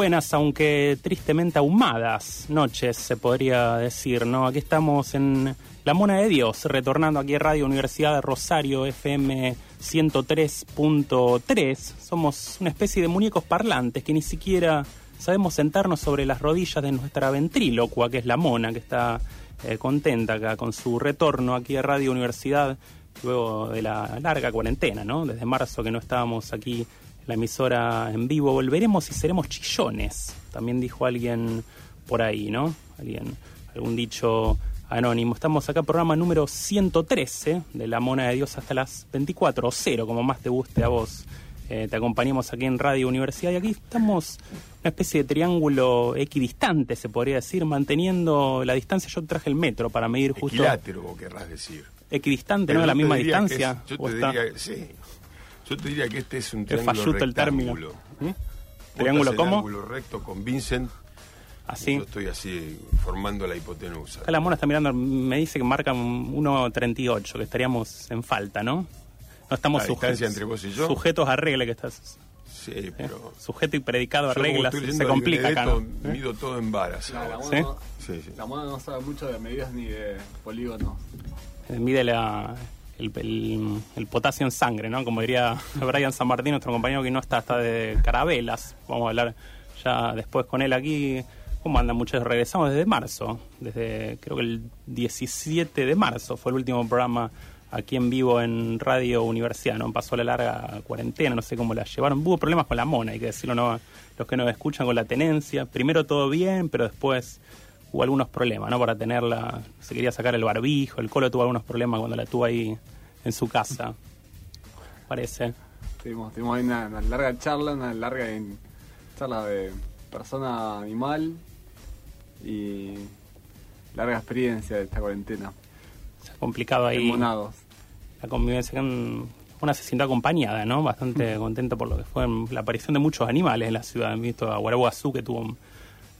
Buenas, aunque tristemente ahumadas noches, se podría decir, ¿no? Aquí estamos en La Mona de Dios, retornando aquí a Radio Universidad de Rosario, FM 103.3. Somos una especie de muñecos parlantes que ni siquiera sabemos sentarnos sobre las rodillas de nuestra ventrílocua, que es la Mona, que está eh, contenta acá con su retorno aquí a Radio Universidad luego de la larga cuarentena, ¿no? Desde marzo que no estábamos aquí la emisora en vivo. Volveremos y seremos chillones, también dijo alguien por ahí, ¿no? Alguien, algún dicho anónimo. Estamos acá, programa número 113 de La Mona de Dios hasta las 24 o 0, como más te guste a vos. Eh, te acompañamos aquí en Radio Universidad y aquí estamos una especie de triángulo equidistante, se podría decir, manteniendo la distancia. Yo traje el metro para medir justo. Equilátero, querrás decir. Equidistante, ¿no? A la misma distancia. yo te diría, sí, yo te diría que este es un triángulo rectángulo. el término. ¿Mm? ¿Triángulo cómo? Triángulo recto con Vincent. Así. Yo estoy así formando la hipotenusa. Acá la mona está mirando, me dice que marca 1.38, que estaríamos en falta, ¿no? No estamos sujetos, entre vos y yo. sujetos a regla que estás. Sí, ¿Eh? pero. Sujeto y predicado a reglas, se complica acá. ¿no? Mido todo en varas. la, mona no, sí, sí. la mona no sabe mucho de medidas ni de polígonos. Eh, mide la, el, el, potasio en sangre, ¿no? Como diría Brian San Martín, nuestro compañero que no está hasta de carabelas. Vamos a hablar ya después con él aquí. ¿Cómo andan muchachos? Regresamos desde marzo, desde creo que el 17 de marzo fue el último programa aquí en vivo en Radio Universidad, ¿no? Pasó la larga cuarentena, no sé cómo la llevaron. Hubo problemas con la mona, hay que decirlo, ¿no? Los que nos escuchan con la tenencia. Primero todo bien, pero después hubo algunos problemas, ¿no? Para tenerla, se quería sacar el barbijo, el colo tuvo algunos problemas cuando la tuvo ahí en su casa, parece. Tuvimos, tuvimos ahí una, larga charla, una larga charla de persona-animal y larga experiencia de esta cuarentena. Se ha complicado ahí Monados. la convivencia con una se siente acompañada, ¿no? Bastante contenta por lo que fue la aparición de muchos animales en la ciudad. Han visto a Guaraguazú que tuvo un,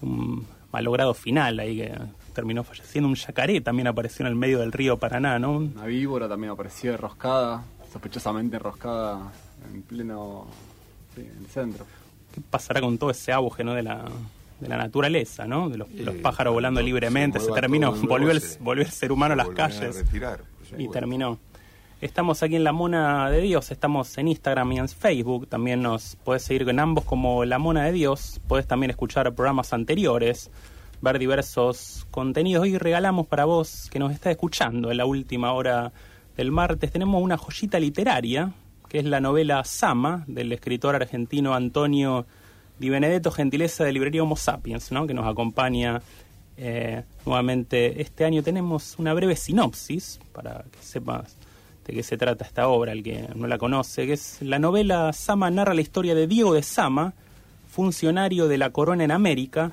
un malogrado final ahí que terminó falleciendo. Un yacaré también apareció en el medio del río Paraná, ¿no? Una víbora también apareció enroscada, sospechosamente enroscada en pleno sí, en el centro. ¿Qué pasará con todo ese auge, ¿no? De la, de la naturaleza, ¿no? De los, pájaros volando libremente. se terminó, volvió el, volvió el ser humano a las calles. retirar, y terminó. Estamos aquí en La Mona de Dios, estamos en Instagram y en Facebook. También nos puedes seguir en ambos como La Mona de Dios. Puedes también escuchar programas anteriores, ver diversos contenidos. Hoy regalamos para vos que nos está escuchando en la última hora del martes. Tenemos una joyita literaria, que es la novela Sama, del escritor argentino Antonio Di Benedetto, gentileza de librería Homo Sapiens, ¿no? que nos acompaña eh, nuevamente este año. Tenemos una breve sinopsis para que sepas de qué se trata esta obra, el que no la conoce, que es la novela Sama narra la historia de Diego de Sama, funcionario de la corona en América,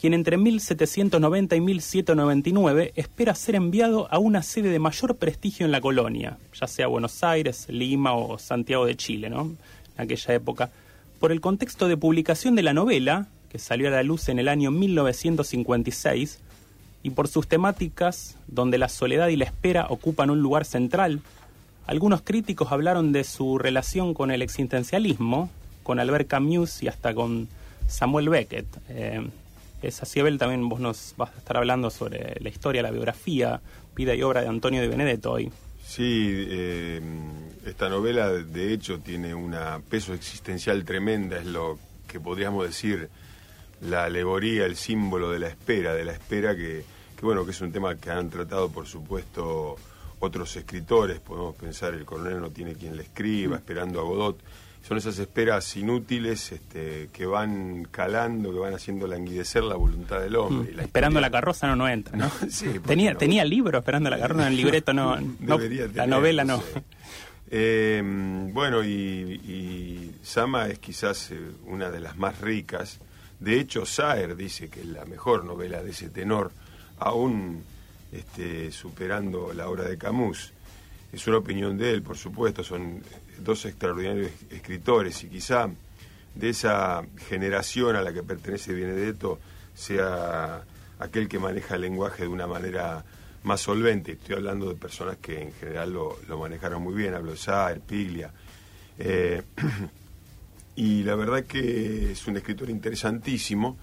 quien entre 1790 y 1799 espera ser enviado a una sede de mayor prestigio en la colonia, ya sea Buenos Aires, Lima o Santiago de Chile, ¿no? En aquella época. Por el contexto de publicación de la novela, que salió a la luz en el año 1956, y por sus temáticas, donde la soledad y la espera ocupan un lugar central, algunos críticos hablaron de su relación con el existencialismo, con Albert Camus y hasta con Samuel Beckett. Eh, es así, Abel, también vos nos vas a estar hablando sobre la historia, la biografía, vida y obra de Antonio de Benedetto hoy. Sí, eh, esta novela de hecho tiene un peso existencial tremenda, es lo que podríamos decir la alegoría, el símbolo de la espera, de la espera que, que bueno, que es un tema que han tratado por supuesto otros escritores, podemos pensar el coronel no tiene quien le escriba, esperando a Godot, son esas esperas inútiles este, que van calando, que van haciendo languidecer la voluntad del hombre. La esperando historia- la carroza no, no entra, ¿no? Sí, porque tenía, no. tenía el libro esperando la carroza, en el libreto no, no Debería la tener, novela no. sé. Eh, bueno, y, y Sama es quizás eh, una de las más ricas. De hecho, Saer dice que es la mejor novela de ese tenor, aún este, superando la obra de Camus. Es una opinión de él, por supuesto, son dos extraordinarios escritores y quizá de esa generación a la que pertenece Benedetto sea aquel que maneja el lenguaje de una manera más solvente. Estoy hablando de personas que en general lo, lo manejaron muy bien, hablo de Saer, Piglia. Eh, y la verdad que es un escritor interesantísimo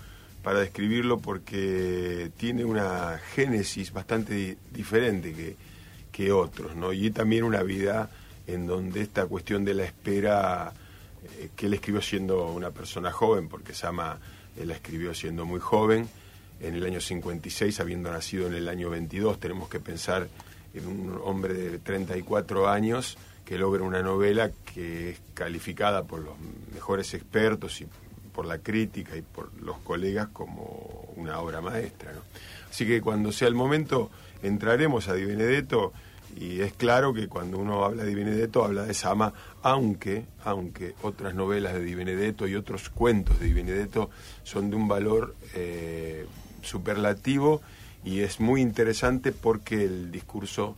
para describirlo porque tiene una génesis bastante di- diferente que, que otros, ¿no? Y también una vida en donde esta cuestión de la espera, eh, que él escribió siendo una persona joven, porque Sama él la escribió siendo muy joven, en el año 56, habiendo nacido en el año 22, tenemos que pensar en un hombre de 34 años que logra una novela que es calificada por los mejores expertos y por la crítica y por los colegas como una obra maestra. Así que cuando sea el momento entraremos a Di Benedetto y es claro que cuando uno habla de Di Benedetto habla de Sama, aunque, aunque otras novelas de Di Benedetto y otros cuentos de Di Benedetto son de un valor eh, superlativo y es muy interesante porque el discurso,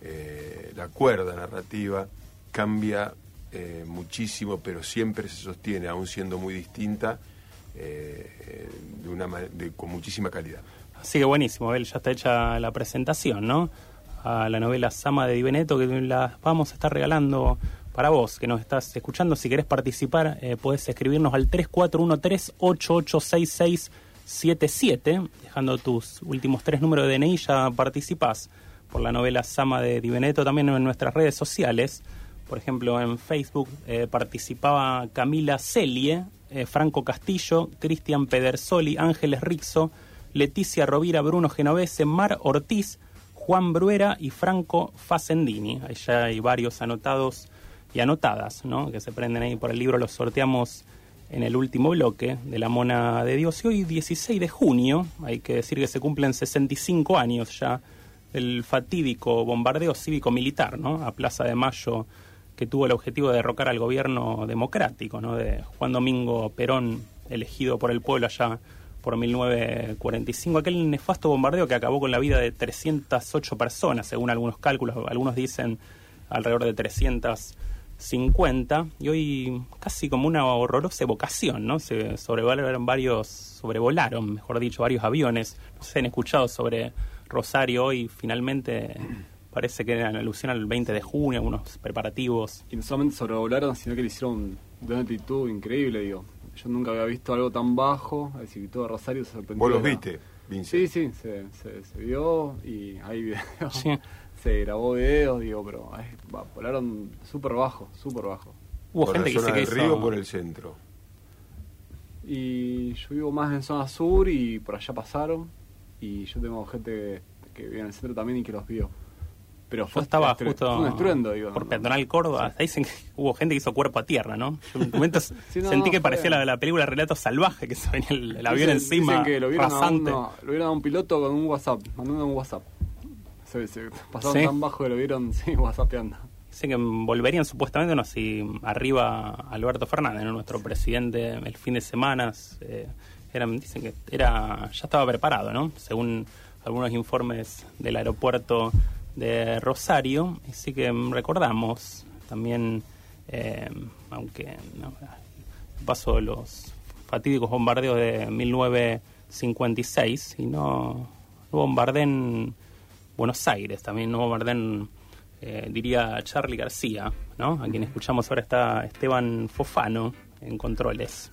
eh, la cuerda narrativa cambia eh, muchísimo, pero siempre se sostiene, aún siendo muy distinta, eh, eh, de una, de- con muchísima calidad. Así que buenísimo, Abel, ya está hecha la presentación, ¿no? A la novela Sama de Di Benedetto que la vamos a estar regalando para vos que nos estás escuchando. Si querés participar, eh, podés escribirnos al 3413-886677, dejando tus últimos tres números de DNI, ya participás por la novela Sama de Di Benedetto también en nuestras redes sociales. Por ejemplo, en Facebook eh, participaba Camila Celie, eh, Franco Castillo, Cristian Pedersoli, Ángeles Rixo, Leticia Rovira, Bruno Genovese, Mar Ortiz, Juan Bruera y Franco Facendini. Ahí ya hay varios anotados y anotadas, ¿no? Que se prenden ahí por el libro, los sorteamos en el último bloque de La Mona de Dios. Y hoy, 16 de junio, hay que decir que se cumplen 65 años ya del fatídico bombardeo cívico-militar, ¿no? A Plaza de Mayo, que tuvo el objetivo de derrocar al gobierno democrático, ¿no? De Juan Domingo Perón, elegido por el pueblo allá por 1945, aquel nefasto bombardeo que acabó con la vida de 308 personas, según algunos cálculos, algunos dicen alrededor de 350, y hoy casi como una horrorosa evocación, ¿no? Se sobrevolaron varios, sobrevolaron, mejor dicho, varios aviones, no sé han escuchado sobre Rosario hoy, finalmente parece que era en alusión al 20 de junio, algunos preparativos. Y no solamente sobrevolaron, sino que le hicieron de una actitud increíble, digo. Yo nunca había visto algo tan bajo, el circuito de Rosario se sorprendió. ¿Vos los viste, Vince? Sí, sí, se, se, se vio y hay videos. Sí. Se grabó videos, digo, pero ay, volaron súper bajo, súper bajo. Hubo por gente la que zona se del que río o por el centro. Y yo vivo más en zona sur y por allá pasaron. Y yo tengo gente que vive en el centro también y que los vio. Pero Yo fue, estaba estru- justo un estruendo, digo. por. Peatonal Córdoba. Hasta Dicen que hubo gente que hizo cuerpo a tierra, ¿no? Yo en momentos Sí, no, sentí que parecía la, la película Relato Salvaje, que se venía el, el avión Dicen- encima, dicen que lo vieron, a uno- lo vieron a un piloto con un WhatsApp, mandando un WhatsApp. Se, se pasaron ¿Sí? tan bajo que lo vieron, sí, WhatsAppeando. Dicen que volverían supuestamente, no si arriba Alberto Fernández, ¿no? nuestro presidente, el fin de semana. eh, eran, dicen que era ya estaba preparado, ¿no? Según algunos informes del aeropuerto de Rosario. Así que recordamos también, eh, aunque no, pasó de los fatídicos bombardeos de 1956 y no, no bombardeen Buenos Aires, también no bombardeen, eh, diría Charlie García, ¿no? A quien escuchamos ahora está Esteban Fofano en controles.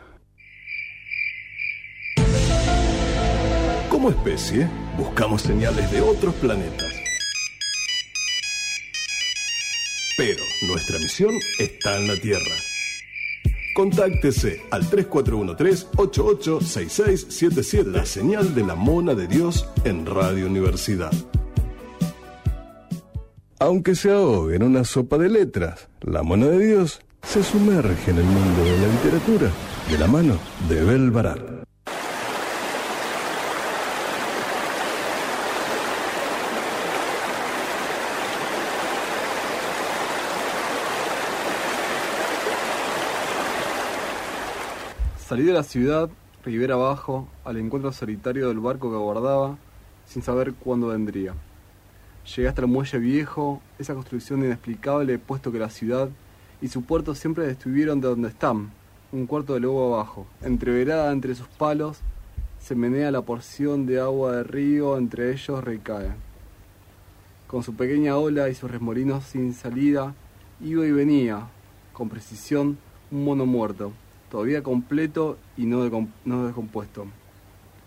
Como especie, buscamos señales de otros planetas. Pero nuestra misión está en la Tierra. Contáctese al 3413-886677, la señal de la Mona de Dios en Radio Universidad. Aunque se ahogue en una sopa de letras, la Mona de Dios se sumerge en el mundo de la literatura de la mano de Bel Barat. Salí de la ciudad, ribera abajo, al encuentro solitario del barco que aguardaba, sin saber cuándo vendría. Llegué hasta el muelle viejo, esa construcción inexplicable, puesto que la ciudad y su puerto siempre estuvieron de donde están, un cuarto de lobo abajo. Entreverada entre sus palos, se menea la porción de agua de río, entre ellos recae. Con su pequeña ola y sus remolinos sin salida, iba y venía, con precisión, un mono muerto, todavía completo y no, no descompuesto.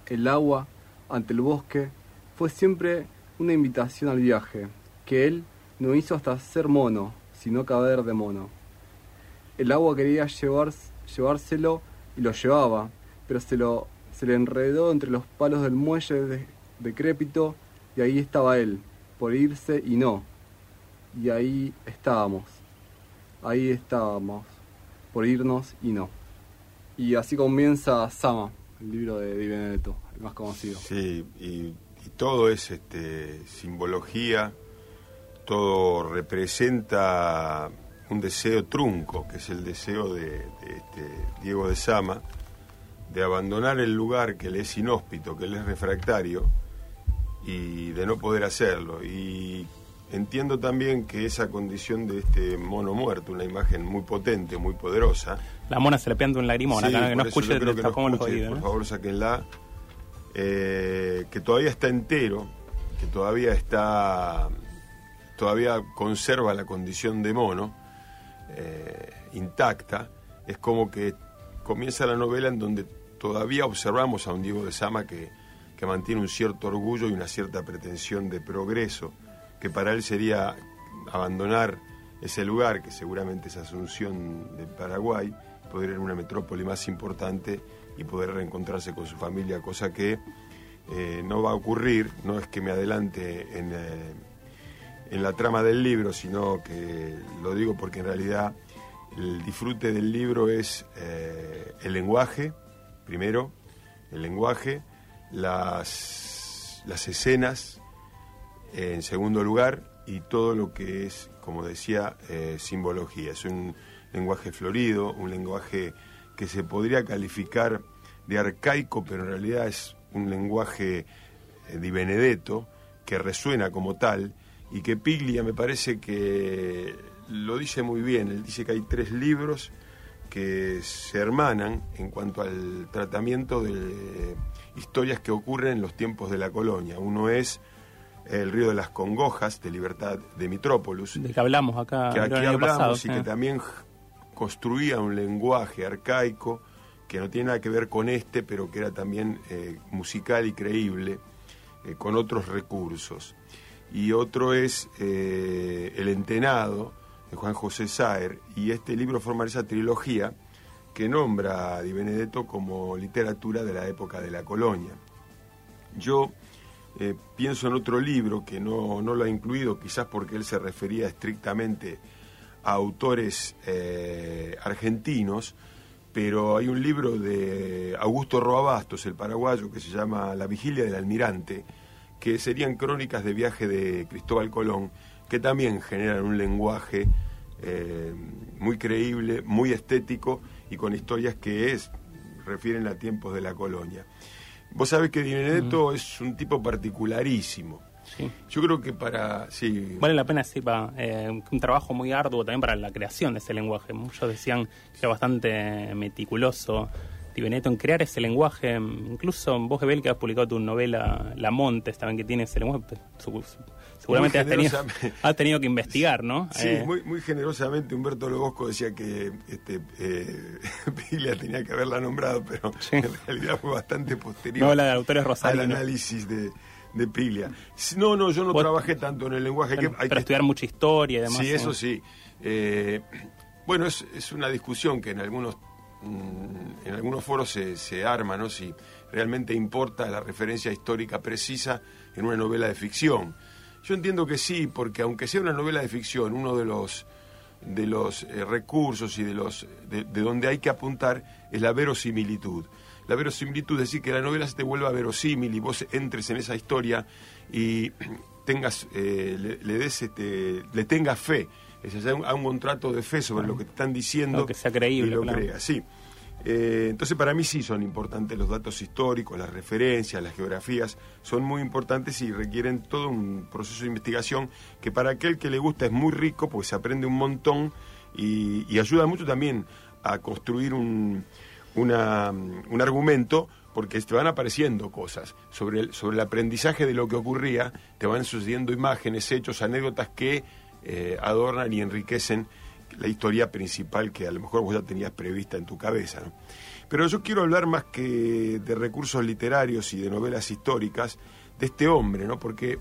El agua, ante el bosque, fue siempre una invitación al viaje, que él no hizo hasta ser mono, sino caber de mono. El agua quería llevar, llevárselo y lo llevaba, pero se, lo, se le enredó entre los palos del muelle de- decrépito y ahí estaba él, por irse y no. Y ahí estábamos, ahí estábamos, por irnos y no. Y así comienza Sama, el libro de Di Benedetto, el más conocido. Sí, y, todo es este, simbología, todo representa un deseo trunco, que es el deseo de, de este Diego de Sama, de abandonar el lugar que le es inhóspito, que le es refractario, y de no poder hacerlo. Y entiendo también que esa condición de este mono muerto, una imagen muy potente, muy poderosa, La mona se le pianta un lagrimón Sí, acá, que no escuche que no los escuche, oídos. Por ¿no? favor, sáquenla. Eh, que todavía está entero, que todavía está. todavía conserva la condición de mono, eh, intacta. Es como que comienza la novela en donde todavía observamos a un Diego de Sama que, que mantiene un cierto orgullo y una cierta pretensión de progreso, que para él sería abandonar ese lugar, que seguramente es Asunción de Paraguay, poder ir a una metrópoli más importante y poder reencontrarse con su familia, cosa que eh, no va a ocurrir, no es que me adelante en, eh, en la trama del libro, sino que lo digo porque en realidad el disfrute del libro es eh, el lenguaje, primero, el lenguaje, las, las escenas, en segundo lugar, y todo lo que es, como decía, simbología. Es un lenguaje florido, un lenguaje que se podría calificar de arcaico, pero en realidad es un lenguaje eh, di Benedetto que resuena como tal y que Piglia me parece que lo dice muy bien. Él dice que hay tres libros que se hermanan en cuanto al tratamiento de historias que ocurren en los tiempos de la colonia. Uno es El río de las congojas, de Libertad de Mitrópolis, De que hablamos acá que aquí el año hablamos pasado. y que también construía un lenguaje arcaico que no tiene nada que ver con este, pero que era también eh, musical y creíble, eh, con otros recursos. Y otro es eh, El Entenado, de Juan José Saer, y este libro forma esa trilogía que nombra a Di Benedetto como literatura de la época de la colonia. Yo pienso en otro libro que no, no lo ha incluido, quizás porque él se refería estrictamente a autores eh, argentinos, pero hay un libro de Augusto Roabastos, el paraguayo, que se llama La vigilia del almirante, que serían crónicas de viaje de Cristóbal Colón, que también generan un lenguaje eh, muy creíble, muy estético y con historias que es, refieren a tiempos de la colonia. Vos sabés que Di Benedetto es un tipo particularísimo. Sí. Yo creo que para... Sí, Vale la pena decir, va, eh, un trabajo muy arduo también para la creación de ese lenguaje. Muchos decían que era bastante meticuloso Di Benedetto en crear ese lenguaje. Incluso vos, Gebel, que has publicado tu novela La Montes, también que tiene ese lenguaje, seguramente has tenido, has tenido que investigar, ¿no? Sí, Eh, muy, muy generosamente Humberto Lobosco decía que este, eh, Piglia tenía que haberla nombrado, pero Sí. en realidad fue bastante posterior Novela de autores al análisis de, de Piglia. No, no, yo no trabajé tanto en el lenguaje. bueno, que hay para que- estudiar mucha historia y demás. Sí, eso sí. Eh, bueno, es, es una discusión que en algunos mm, en algunos foros se, se arma, ¿no? Si realmente importa la referencia histórica precisa en una novela de ficción. Yo entiendo que sí, porque aunque sea una novela de ficción, uno de los de los eh, recursos y de los de, de donde hay que apuntar es la verosimilitud. La verosimilitud es decir que la novela se te vuelva verosímil y vos entres en esa historia y tengas eh, le, le des este, le tengas fe, es decir, a un, a un contrato de fe sobre lo que te están diciendo Lo que sea creíble, y lo claro. sí. Eh, entonces para mí sí son importantes los datos históricos, las referencias, las geografías, son muy importantes y requieren todo un proceso de investigación que para aquel que le gusta es muy rico, porque se aprende un montón y, y ayuda mucho también a construir un, un argumento porque te van apareciendo cosas sobre el, sobre el aprendizaje de lo que ocurría, te van sucediendo imágenes, hechos, anécdotas que eh, adornan y enriquecen la historia principal que a lo mejor vos ya tenías prevista en tu cabeza. ¿no? Pero yo quiero hablar más que de recursos literarios y de novelas históricas, de este hombre, ¿no? porque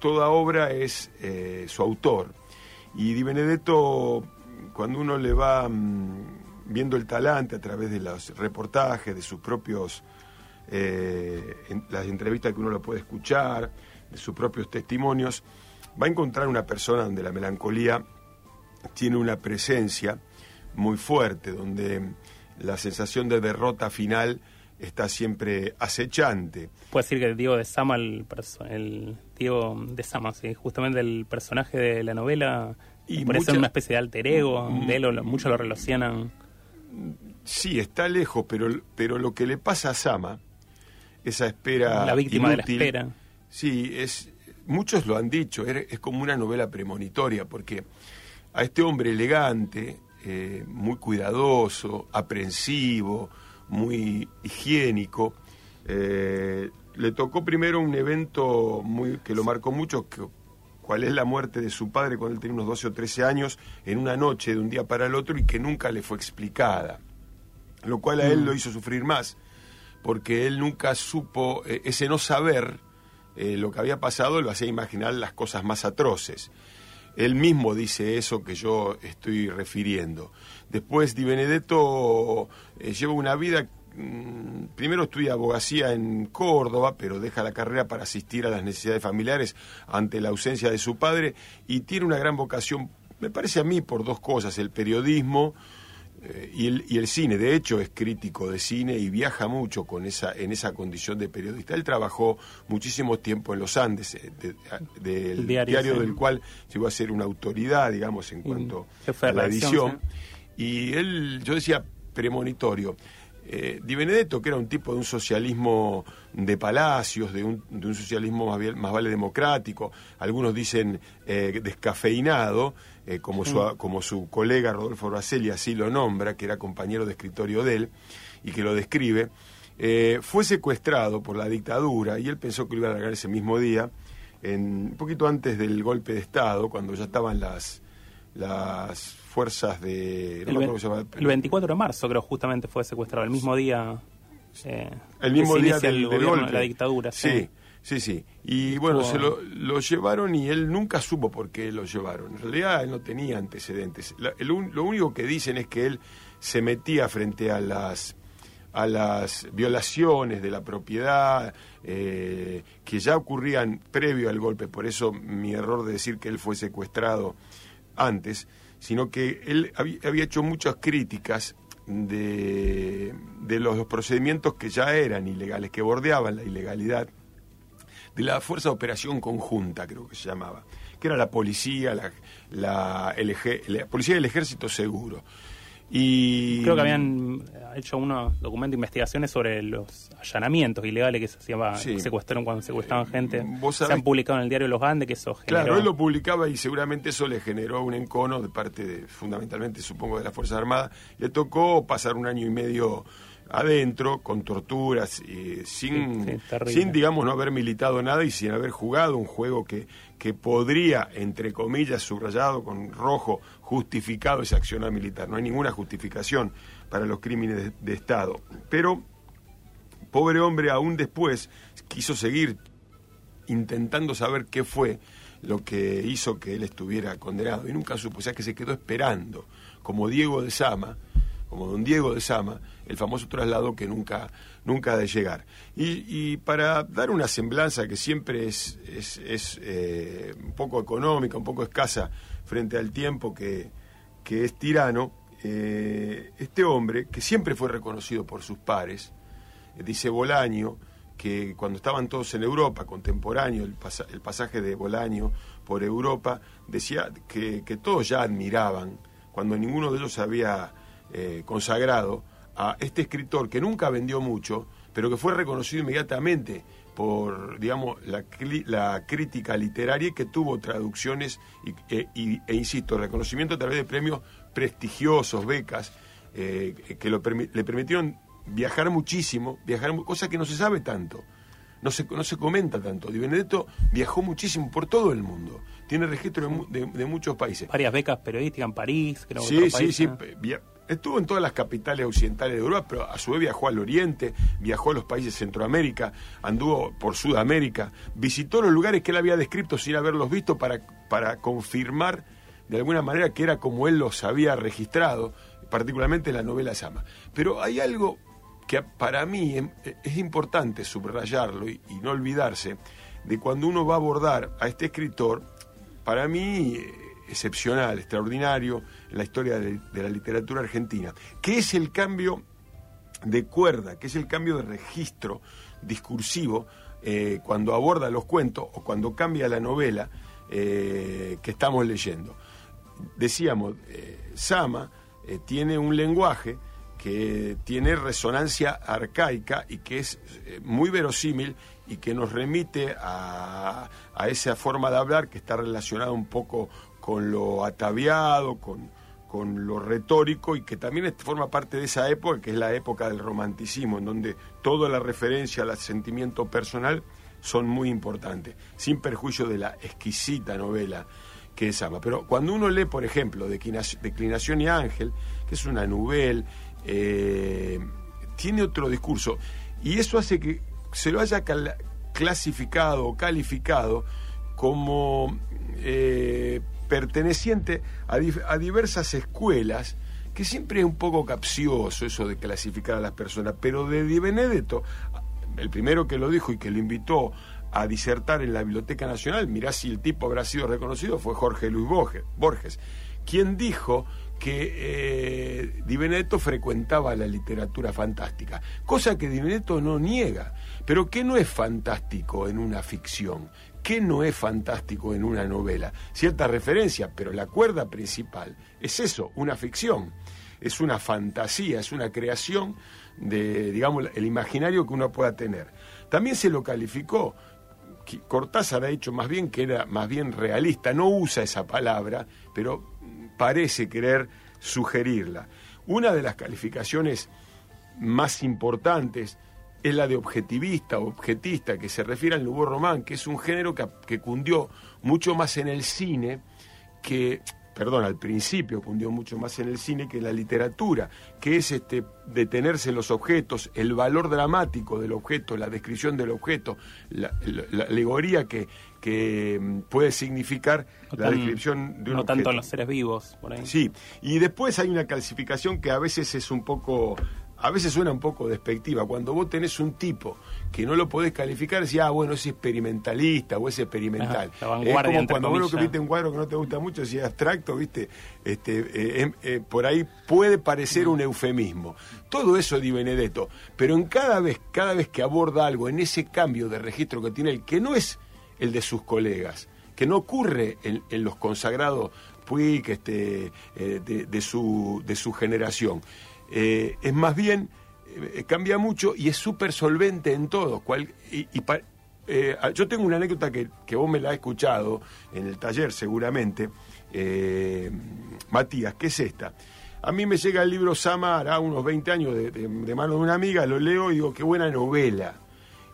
toda obra es eh, su autor. Y Di Benedetto, cuando uno le va mm, viendo el talante a través de los reportajes, de sus propios, eh, en- las entrevistas que uno lo puede escuchar, de sus propios testimonios, va a encontrar una persona donde la melancolía tiene una presencia muy fuerte, donde la sensación de derrota final está siempre acechante. Puedo decir que Diego de Sama, el, el Diego de Sama, sí, justamente el personaje de la novela, Y parece mucha- una especie de alter ego, Mm. de él, muchos lo relacionan. Sí, está lejos, pero, pero lo que le pasa a Sama, esa espera. La víctima de la espera. Sí, es, muchos lo han dicho, es, es como una novela premonitoria, porque a este hombre elegante, eh, muy cuidadoso, aprensivo, muy higiénico, eh, le tocó primero un evento muy que lo marcó mucho, que, cuál es la muerte de su padre cuando él tenía unos 12 o 13 años, en una noche de un día para el otro y que nunca le fue explicada, lo cual a él lo hizo sufrir más, porque él nunca supo, eh, ese no saber eh, lo que había pasado lo hacía imaginar las cosas más atroces. Él mismo dice eso que yo estoy refiriendo. Después Di Benedetto eh, lleva una vida, mm, primero estudia abogacía en Córdoba, pero deja la carrera para asistir a las necesidades familiares ante la ausencia de su padre y tiene una gran vocación, me parece a mí, por dos cosas, el periodismo eh, y, el, y el cine. De hecho, es crítico de cine y viaja mucho con esa, en esa condición de periodista. Él trabajó muchísimo tiempo en los Andes, eh, de- del El diario, diario, sí. del cual llegó a ser una autoridad, digamos, en cuanto a la edición. Y él, yo decía, premonitorio. Eh, Di Benedetto, que era un tipo de un socialismo de palacios, de un, de un socialismo más, bien- más vale democrático, algunos dicen eh, descafeinado, eh, como, su, como su colega Rodolfo Braselli así lo nombra, que era compañero de escritorio de él, y que lo describe, fue secuestrado por la dictadura y él pensó que lo iba a largar ese mismo día, en, un poquito antes del golpe de Estado, cuando ya estaban las, las fuerzas de... no El, llama, el 24 de marzo, creo, justamente fue secuestrado, el mismo día. eh, el mismo día del, el del gobierno golpe. de la dictadura. Sí, sí, sí. Y bueno, se lo, lo llevaron y él nunca supo por qué lo llevaron. En realidad él no tenía antecedentes. La- el lo único que dicen es que él se metía frente a las a las violaciones de la propiedad eh, que ya ocurrían previo al golpe, por eso mi error de decir que él fue secuestrado antes, sino que él había, hecho muchas críticas de, de los procedimientos que ya eran ilegales, que bordeaban la ilegalidad, de la Fuerza de Operación Conjunta, creo que se llamaba, que era la policía, el la policía y el ejército seguro. Y Creo que habían hecho unos documentos de investigaciones sobre los allanamientos ilegales que se hacían, Sí. secuestraron cuando secuestraban gente. Se han publicado en el diario Los Andes que eso generó... Claro, él lo publicaba y seguramente eso le generó un encono de parte, de, fundamentalmente, supongo, de las Fuerzas Armadas. Le tocó pasar un año y medio adentro, con torturas, y sin, Sí, sí, terrible. sin, digamos, no haber militado nada y sin haber jugado un juego que, que podría, entre comillas, subrayado con rojo, justificado ese accionar militar. No hay ninguna justificación para los crímenes de, Estado. Pero, pobre hombre, aún después quiso seguir intentando saber qué fue lo que hizo que él estuviera condenado y nunca supo, o sea que se quedó esperando, como Diego de Sama, como don Diego de Sama, el famoso traslado que nunca, nunca ha de llegar. Y, para dar una semblanza que siempre es, es, es, eh, un poco económica, un poco escasa frente al tiempo que, que es tirano, eh, este hombre, que siempre fue reconocido por sus pares, eh, dice Bolaño, que cuando estaban todos en Europa, contemporáneo, el, pasa- el pasaje de Bolaño por Europa, decía que, que todos ya admiraban, cuando ninguno de ellos había eh, consagrado, a este escritor que nunca vendió mucho, pero que fue reconocido inmediatamente por, digamos, la, la crítica literaria y que tuvo traducciones y, e, y- e, insisto, reconocimiento a través de premios prestigiosos, becas, eh, que lo le permitieron viajar muchísimo, viajar, cosa que no se sabe tanto, no se, no se comenta tanto. Di Benedetto viajó muchísimo por todo el mundo, tiene registro de, de- de muchos países. Varias becas periodísticas en París, creo que Sí, sí, país, sí. ¿no? Estuvo en todas las capitales occidentales de Europa, pero a su vez viajó al Oriente, viajó a los países de Centroamérica, anduvo por Sudamérica, visitó los lugares que él había descrito sin haberlos visto para, para confirmar de alguna manera que era como él los había registrado, particularmente en la novela Sama. Pero hay algo que para mí em- es importante subrayarlo y, y no olvidarse de cuando uno va a abordar a este escritor, para mí eh, excepcional, extraordinario en la historia de, la literatura argentina, que es el cambio de cuerda, que es el cambio de registro discursivo eh, cuando aborda los cuentos o cuando cambia la novela eh, que estamos leyendo. Decíamos, eh, Sama tiene un lenguaje que tiene resonancia arcaica y que es muy verosímil y que nos remite a, a esa forma de hablar que está relacionada un poco con lo ataviado, con, con lo retórico y que también es- forma parte de esa época que es la época del romanticismo, en donde toda la referencia al sentimiento personal son muy importantes, sin perjuicio de la exquisita novela que es Ama. Pero cuando uno lee, por ejemplo, Declina- Declinación y Ángel, que es una novela, eh, tiene otro discurso, y eso hace que se lo haya clasificado o calificado como eh, perteneciente a, diversas escuelas, que siempre es un poco capcioso eso de clasificar a las personas, pero de Di Benedetto, el primero que lo dijo y que lo invitó a disertar en la Biblioteca Nacional, mirá si el tipo habrá sido reconocido, fue Jorge Luis Borges, quien dijo que eh, Di Benedetto frecuentaba la literatura fantástica, cosa que Di Benedetto no niega. Pero ¿qué no es fantástico en una ficción? ¿Qué no es fantástico en una novela? Cierta referencia, pero la cuerda principal es eso, una ficción. Es una fantasía, es una creación de, digamos, el imaginario que uno pueda tener. También se lo calificó Cortázar ha dicho más bien que era más bien realista, no usa esa palabra, pero parece querer sugerirla. Una de las calificaciones más importantes es la de objetivista o objetista, que se refiere al Nouveau Roman, que es un género que, que cundió mucho más en el cine que, perdón, al principio cundió mucho más en el cine que en la literatura, que es este detenerse en los objetos, el valor dramático del objeto, la descripción del objeto, la, la- la alegoría que, que mm, puede significar No la tan- descripción de un no tanto en los seres vivos, por ahí. Sí, y después hay una clasificación que a veces es un poco, a veces suena un poco despectiva. Cuando vos tenés un tipo que no lo podés calificar, decís, ah, bueno, es experimentalista o es experimental. Ajá, es como cuando vos lo que viste un cuadro que no te gusta mucho, si es abstracto, viste, este, eh, em- eh, por ahí puede parecer un eufemismo. Todo eso Di Benedetto, pero en cada vez, cada vez que aborda algo en ese cambio de registro que tiene él, que no es el de sus colegas, que no ocurre en, en los consagrados Puig, este, eh, de, de su, de su generación. Eh, es más bien, eh, cambia mucho y es súper solvente en todo. Cual- y- y pa- eh, yo tengo una anécdota que, que vos me la has escuchado en el taller seguramente, eh, Matías, que es esta. A mí me llega el libro Sama, hará unos 20 años de, de- de mano de una amiga, lo leo y digo, qué buena novela.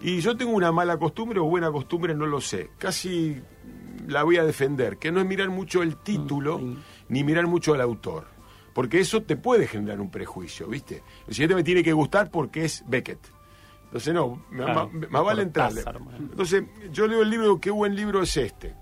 Y yo tengo una mala costumbre o buena costumbre, no lo sé. Casi la voy a defender, que no es mirar mucho el título ni mirar mucho al autor. Porque eso te puede generar un prejuicio, ¿viste? El siguiente me tiene que gustar porque es Beckett. Entonces, no, me- Claro, más, más vale entrarle. Entonces, yo leo el libro qué buen libro es este.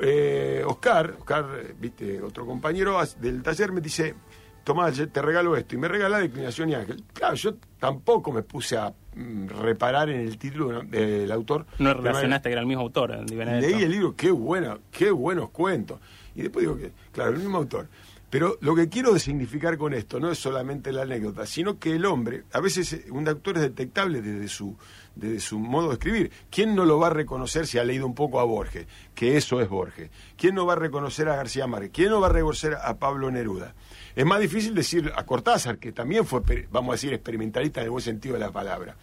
Eh, Oscar, Oscar, eh, viste, otro compañero del taller me dice, Tomás, te regalo esto. Y me regala Declinación y Ángel. Claro, yo tampoco me puse a mm, reparar en el título del autor. No relacionaste que era el mismo autor, el Benedetto. Leí el libro, qué bueno, qué buenos cuentos. Y después digo que, claro, el mismo autor. Pero lo que quiero significar con esto no es solamente la anécdota, sino que el hombre, a veces eh, un autor es detectable desde su, desde su modo de escribir. ¿Quién no lo va a reconocer si ha leído un poco a Borges? Que eso es Borges. ¿Quién no va a reconocer a García Márquez? ¿Quién no va a reconocer a Pablo Neruda? Es más difícil decir a Cortázar, que también fue, vamos a decir, experimentalista en el buen sentido de la palabra.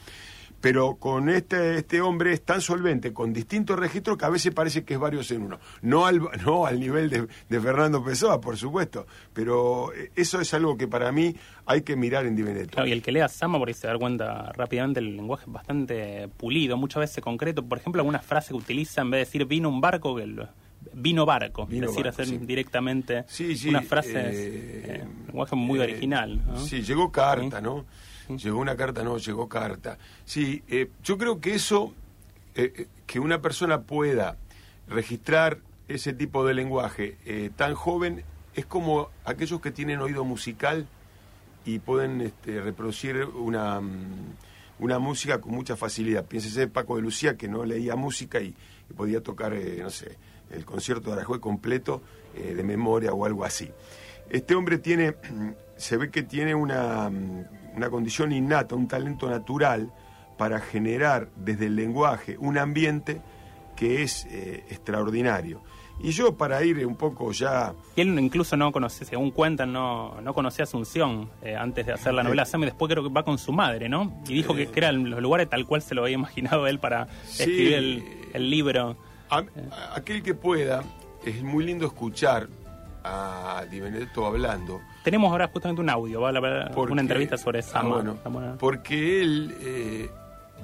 Pero con este, este hombre es tan solvente, con distintos registros, que a veces parece que es varios en uno. No al, no al nivel de, de Fernando Pessoa, por supuesto, pero eh, eso es algo que para mí hay que mirar en Di Benedetto. Claro, y el que lea Sama por ahí se da cuenta rápidamente el lenguaje es bastante pulido, muchas veces concreto. Por ejemplo, alguna frase que utiliza en vez de decir vino un barco, que el- vino barco, Vino es decir, barco, hacer sí. directamente Sí, sí, una frase, eh, un lenguaje muy eh, original. ¿no? Sí, llegó carta. ¿no? Llegó una carta, no, llegó carta. Sí, eh, yo creo que eso, eh, eh, que una persona pueda registrar ese tipo de lenguaje tan joven, es como aquellos que tienen oído musical y pueden este, reproducir una, mm, una música con mucha facilidad. Piénsese Paco de Lucía, que no leía música y, podía tocar, no sé, el concierto de Aranjuez completo de memoria o algo así. Este hombre tiene, se ve que tiene una, mm, una condición innata, un talento natural para generar desde el lenguaje un ambiente que es eh, extraordinario. Y yo para ir un poco ya Y él incluso no conoce, según cuentan, no, no conocía a Asunción eh, antes de hacer la novela Sama y después creo que va con su madre, ¿no? Y dijo que, que eran los lugares tal cual se lo había imaginado él para Sí. escribir el, el libro. A- a- aquel que pueda, es muy lindo escuchar a Di Benedetto hablando. Tenemos ahora justamente un audio, va a haber porque- una entrevista sobre Ah, Sama. bueno, Está buena. porque él, eh,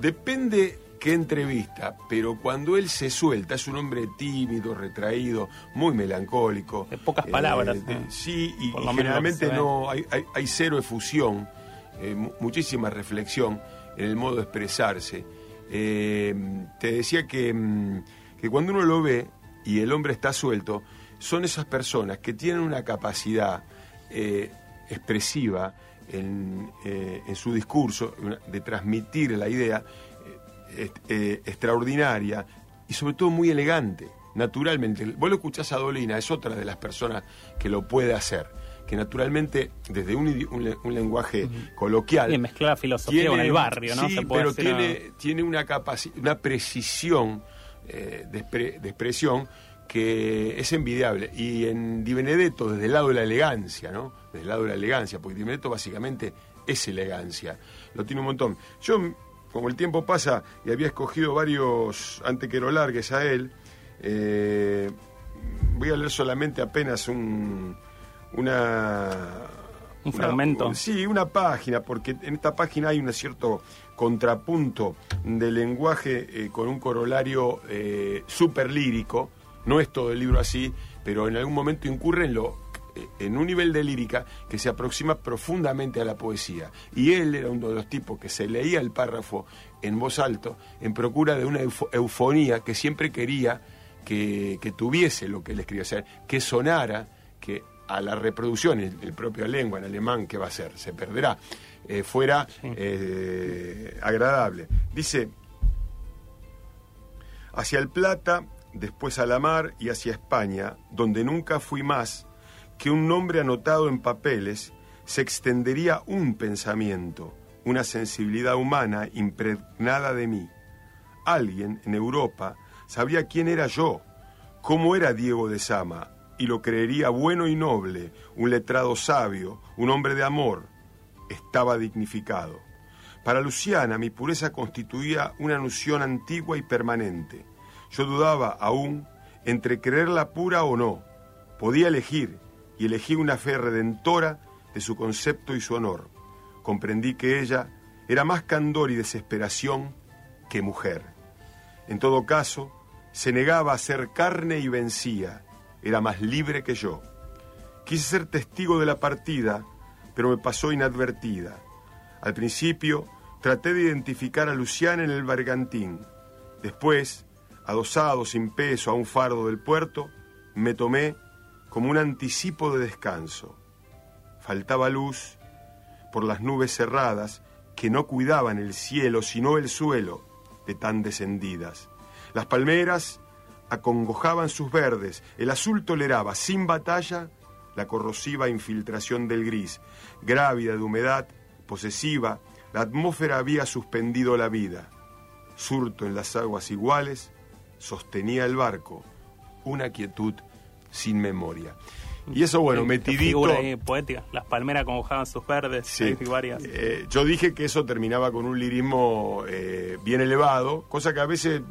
depende qué entrevista, pero cuando él se suelta, es un hombre tímido, retraído, muy melancólico. De pocas palabras, de- ¿no? sí, y, generalmente no hay, hay, hay cero efusión, eh, mu- muchísima reflexión en el modo de expresarse. Eh, te decía que, mm, que cuando uno lo ve y el hombre está suelto, son esas personas que tienen una capacidad eh, expresiva en, eh, en su discurso, de transmitir la idea eh, extraordinaria y sobre todo muy elegante, naturalmente. Vos lo escuchás a Dolina, es otra de las personas que lo puede hacer, que naturalmente desde un, lenguaje coloquial... Y mezclar la filosofía con el barrio, ¿no? Sí, Se puede pero tiene, tiene una, precisión eh, de, expre- de expresión que es envidiable. Y en Di Benedetto, desde el lado de la elegancia, ¿no? Desde el lado de la elegancia, porque Di Benedetto básicamente es elegancia. Lo tiene un montón. Yo, como el tiempo pasa y había escogido varios antes que lo largues a él, eh, voy a leer solamente apenas un, una... Un una- fragmento. Sí, una página, porque en esta página hay un cierto contrapunto de lenguaje eh, con un corolario eh, súper lírico. No es todo el libro así, pero en algún momento incurre en, lo, en un nivel de lírica que se aproxima profundamente a la poesía. Y él era uno de los tipos que se leía el párrafo en voz alto en procura de una eufo- eufonía que siempre quería que, que tuviese lo que él escribía, o sea, que sonara, que a la reproducción, el, el propio lengua en alemán, ¿qué va a ser? Se perderá, eh, fuera eh, agradable. Dice, hacia el Plata, después a la mar y hacia España, donde nunca fui más que un nombre anotado en papeles, se extendería un pensamiento, una sensibilidad humana impregnada de mí. Alguien en Europa sabría quién era yo, cómo era Diego de Sama y lo creería bueno y noble, un letrado sabio, un hombre de amor, estaba dignificado. Para Luciana mi pureza constituía una noción antigua y permanente. Yo dudaba aún entre creerla pura o no. Podía elegir, y elegí una fe redentora de su concepto y su honor. Comprendí que ella era más candor y desesperación que mujer. En todo caso, se negaba a ser carne y vencía. Era más libre que yo. Quise ser testigo de la partida, pero me pasó inadvertida. Al principio traté de identificar a Luciana en el bergantín. Después, adosado sin peso a un fardo del puerto, me tomé como un anticipo de descanso. Faltaba luz por las nubes cerradas que no cuidaban el cielo sino el suelo de tan descendidas. Las palmeras acongojaban sus verdes, el azul toleraba sin batalla la corrosiva infiltración del gris. Grávida de humedad, posesiva, la atmósfera había suspendido la vida. Surto en las aguas iguales, sostenía el barco, una quietud sin memoria. Y eso, bueno, Qué metidito. figura ahí poética. Las palmeras congojaban sus verdes. Sí. varias. Eh, yo dije que eso terminaba con un lirismo eh, bien elevado, cosa que a veces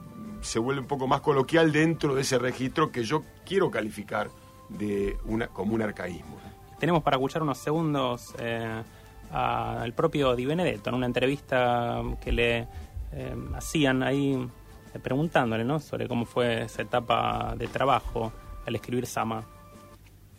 se vuelve un poco más coloquial dentro de ese registro que yo quiero calificar de una, como un arcaísmo. Tenemos para escuchar unos segundos eh, al propio Di Benedetto en una entrevista que le eh, hacían ahí preguntándole ¿no? sobre cómo fue esa etapa de trabajo al escribir Sama.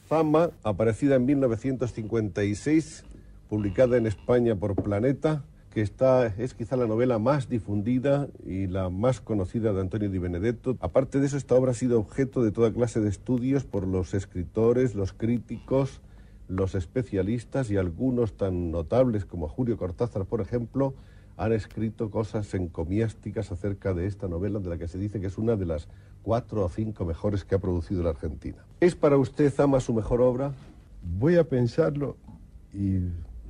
Fama, aparecida en 1956, publicada en España por Planeta, que está, es quizá la novela más difundida y la más conocida de Antonio Di Benedetto. Aparte de eso, esta obra ha sido objeto de toda clase de estudios por los escritores, los críticos, los especialistas y algunos tan notables como Julio Cortázar, por ejemplo, han escrito cosas encomiásticas acerca de esta novela, de la que se dice que es una de las cuatro o cinco mejores que ha producido la Argentina. ¿Es para usted, Zama, su mejor obra? Voy a pensarlo y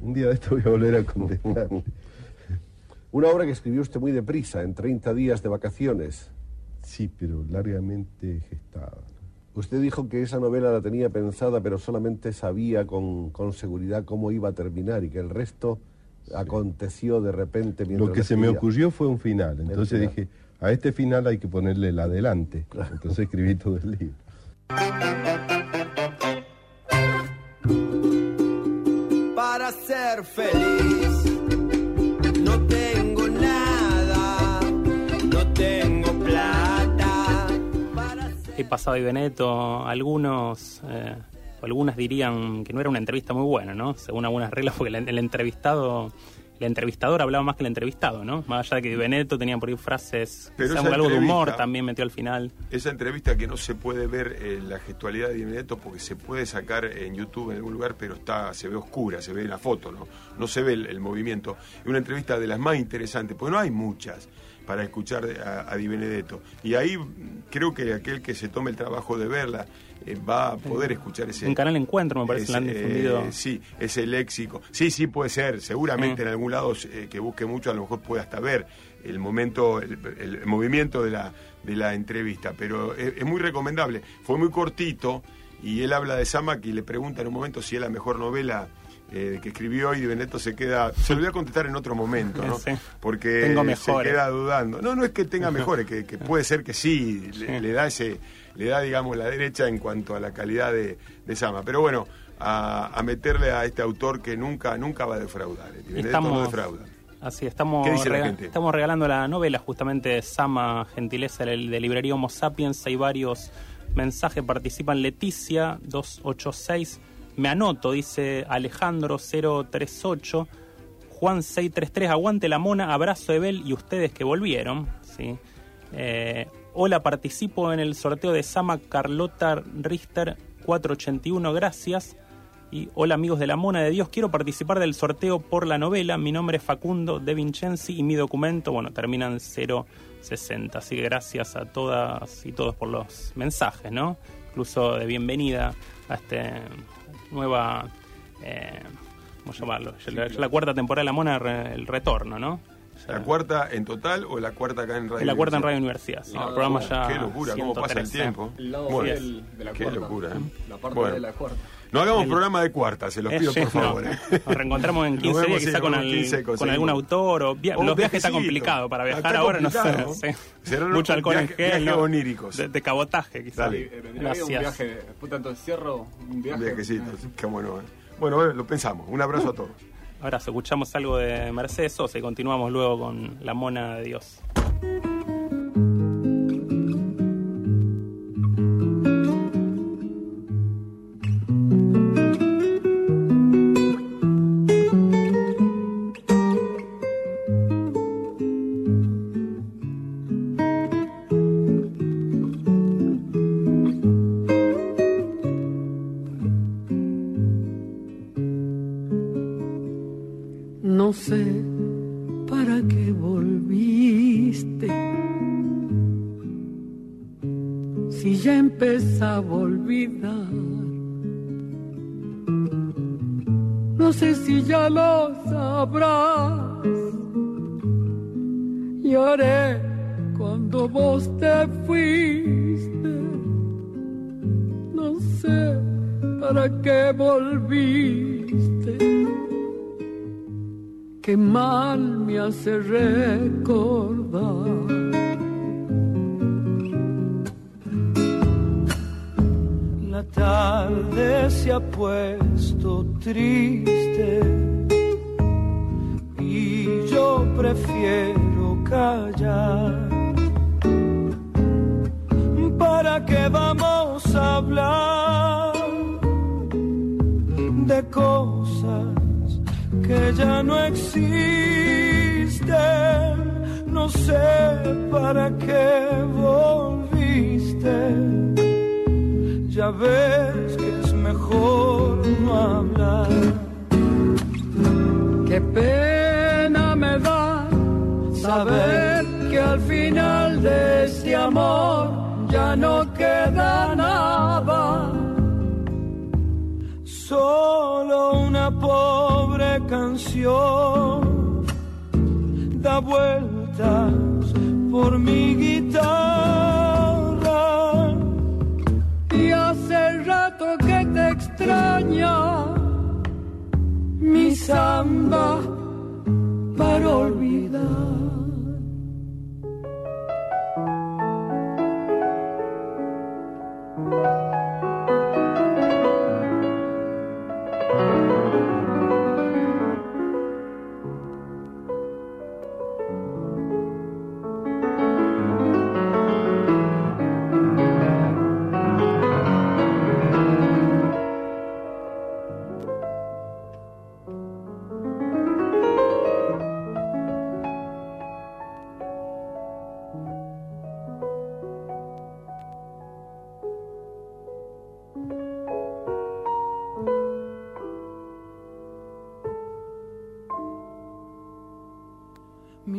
un día de esto voy a volver a contestar. Una obra que escribió usted muy deprisa, en 30 días de vacaciones. Sí, pero largamente gestada. Usted dijo que esa novela la tenía pensada, pero solamente sabía con, con seguridad cómo iba a terminar y que el resto aconteció de repente mientras Lo que se me ocurrió fue un final. Entonces final. dije, a este final hay que ponerle el adelante. Entonces escribí todo el libro. Para ser feliz no tengo nada, no tengo plata. He pasado Di Benedetto, algunos, eh, algunas dirían que no era una entrevista muy buena, ¿no? Según algunas reglas, porque el, el entrevistado, el entrevistador hablaba más que el entrevistado, ¿no? Más allá de que Di Benedetto tenía por ahí frases, Pero quizá algo de humor también metió al final. Esa entrevista que no se puede ver en la gestualidad de Di Benedetto porque se puede sacar en YouTube en algún lugar, pero está se ve oscura, se ve en la foto, ¿no? No se ve el, el movimiento. Es una entrevista de las más interesantes, porque no hay muchas para escuchar a, a Di Benedetto. Y ahí mm, creo que aquel que se tome el trabajo de verla eh, va a poder escuchar ese... En Canal Encuentro me parece la han ese, difundido. eh, sí, ese léxico. Sí, sí, puede ser. Seguramente Mm. en algún lado eh, que busque mucho, a lo mejor puede hasta ver el momento, el, el movimiento de la, de la entrevista. Pero es, es muy recomendable. Fue muy cortito y él habla de Sama y le pregunta en un momento si es la mejor novela. Eh, que escribió y Di Benedetto se queda se lo voy a contestar en otro momento ¿no? Sí. porque Tengo se mejores. queda dudando no no es que tenga mejores que, que puede ser que sí, Le, le da ese le da digamos la derecha en cuanto a la calidad de, de Sama pero bueno a, a meterle a este autor que nunca nunca va a defraudar eh, Di Benedetto no Estamos- defrauda Así, estamos, ¿Qué dice la rega- estamos regalando la novela justamente Sama, gentileza de, de librería Homo Sapiens. Hay varios mensajes, participan Leticia 286, me anoto, dice Alejandro 038, Juan 633, aguante la mona, abrazo Ebel y ustedes que volvieron. ¿sí? Eh, hola, participo en el sorteo de Sama Carlota Richter 481, gracias. Y hola amigos de la Mona de Dios, quiero participar del sorteo por la novela. Mi nombre es Facundo de Vincenzi y mi documento, bueno, termina en 060. Así que gracias a todas y todos por los mensajes, ¿no? Incluso de bienvenida a este nueva, eh, ¿cómo llamarlo? Ya la, ya la cuarta temporada de la Mona, el retorno, ¿no? ya. ¿La cuarta en total o la cuarta acá en Radio Es la cuarta en Radio Universidad? Sí, el programa ya. Qué locura, cómo pasa el 113. tiempo. El lado Bueno, del- de la qué cuarta. locura, ¿eh? La parte Bueno. de la cuarta. No hagamos El- programa de cuarta, se los pido Eh, por no. favor. ¿eh? Nos reencontramos en Nos 15 días, quizá con, unos al- 15 con conseguimos. algún autor. O via- O los viajes está complicado para viajar Está ahora, no sé. sí. Mucho alcohol en gel. viajes ¿no? oníricos. De, de cabotaje, quizá. Dale. Eh, bien un Gracias. viaje, después de tanto encierro, un viaje. Un viajecito, qué bueno. ¿eh? Bueno, eh, lo pensamos. Un abrazo a todos. Ahora escuchamos algo de Mercedes Sosa y continuamos luego con La Mona de Dios. Sabrás. Lloré cuando vos te fuiste. No sé para qué volviste que mal me hace recordar. La tarde se ha puesto triste Oh.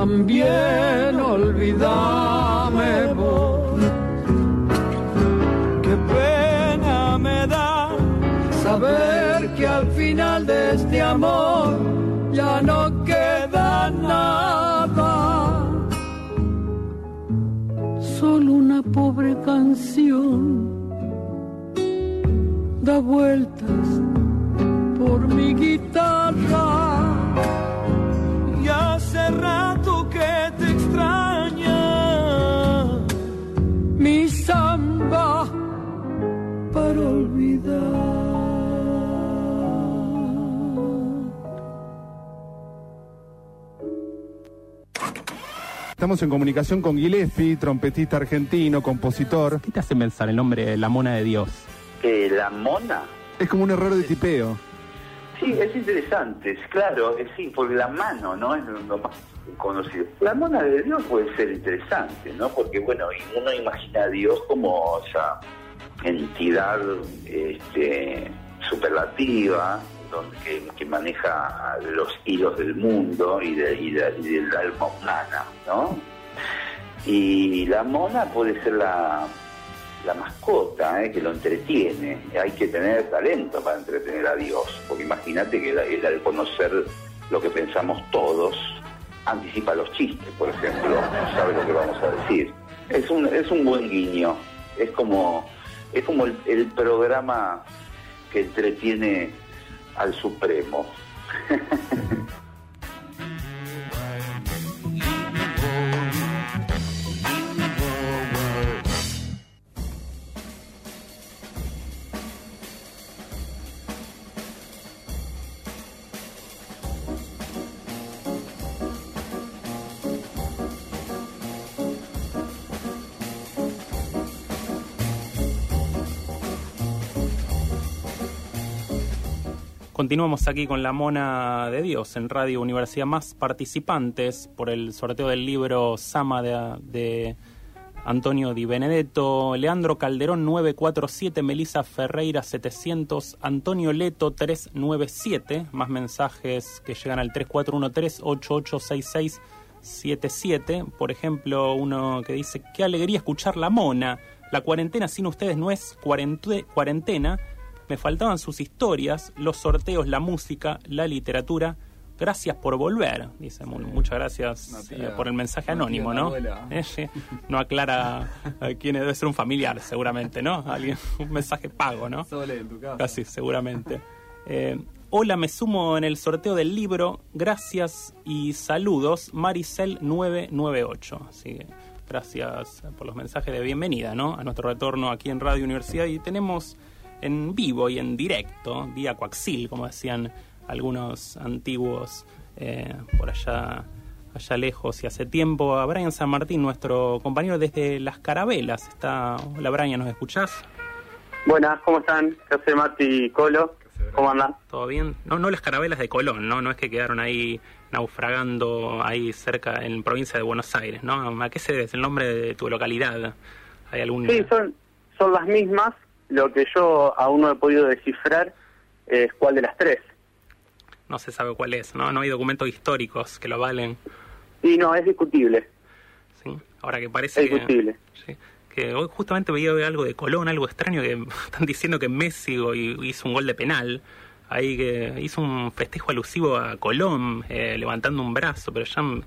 También olvidame vos. Qué pena me da saber que al final de este amor ya no queda nada. Solo una pobre canción da vueltas Estamos en comunicación con Gillespie, trompetista argentino, compositor. ¿Qué te hace pensar el nombre La Mona de Dios? Eh, la mona. Es como un error de tipeo. Sí, es interesante, es claro, es, sí, porque la mano, ¿no? Es lo más conocido. La mona de Dios puede ser interesante, ¿no? Porque, bueno, uno imagina a Dios como esa entidad este, superlativa, donde, que, que maneja los hilos del mundo y, de- y de- y del alma humana, ¿no? Y la mona puede ser la, la mascota ¿eh? que lo entretiene. Hay que tener talento para entretener a Dios, porque imagínate que él al conocer lo que pensamos todos, anticipa los chistes, por ejemplo, sabe lo que vamos a decir. Es un, es un buen guiño, es como, es como el programa que entretiene al Supremo. Continuamos aquí con la Mona de Dios en Radio Universidad Más participantes por el sorteo del libro Sama de, Antonio Di Benedetto, Leandro Calderón 947, Melisa Ferreira 700, Antonio Leto 397, más mensajes que llegan al 3413-886677, por ejemplo uno que dice, qué alegría escuchar la Mona, la cuarentena sin ustedes no es cuarente- cuarentena, me faltaban sus historias, los sorteos, la música, la literatura. Gracias por volver. Dice, mu- muchas gracias tía- eh, por el mensaje anónimo, ¿no? Eh, sí. No aclara a quién es, debe ser un familiar, seguramente, ¿no? Alguien, un mensaje pago, ¿no? Sole en tu casa. Casi, seguramente. Eh, hola, me sumo en el sorteo del libro. Gracias y saludos. Maricel998. Así que gracias por los mensajes de bienvenida, ¿no? A nuestro retorno aquí en Radio Universidad. Y tenemos en vivo y en directo, vía coaxil, como decían algunos antiguos eh, por allá allá lejos y hace tiempo a Brian San Martín, nuestro compañero desde Las Carabelas. Está... Hola Brian, ¿nos escuchás? Buenas, ¿cómo están? ¿Qué hace Mati y Colo? ¿Cómo andan? ¿Todo bien? No, no las carabelas de Colón, ¿no? No es que quedaron ahí naufragando ahí cerca en provincia de Buenos Aires, ¿no? ¿A qué se debe? ¿Es el nombre de tu localidad? ¿Hay algún...? Sí, son, son las mismas. Lo que yo aún no he podido descifrar es cuál de las tres. No se sabe cuál es, ¿no? No hay documentos históricos que lo avalen. Y no, es discutible. ¿sí? Ahora que parece Es que... discutible. Sí, que hoy justamente veía algo de Colón, algo extraño, que están diciendo que Messi hizo un gol de penal, ahí que hizo un festejo alusivo a Colón, eh, levantando un brazo, pero ya me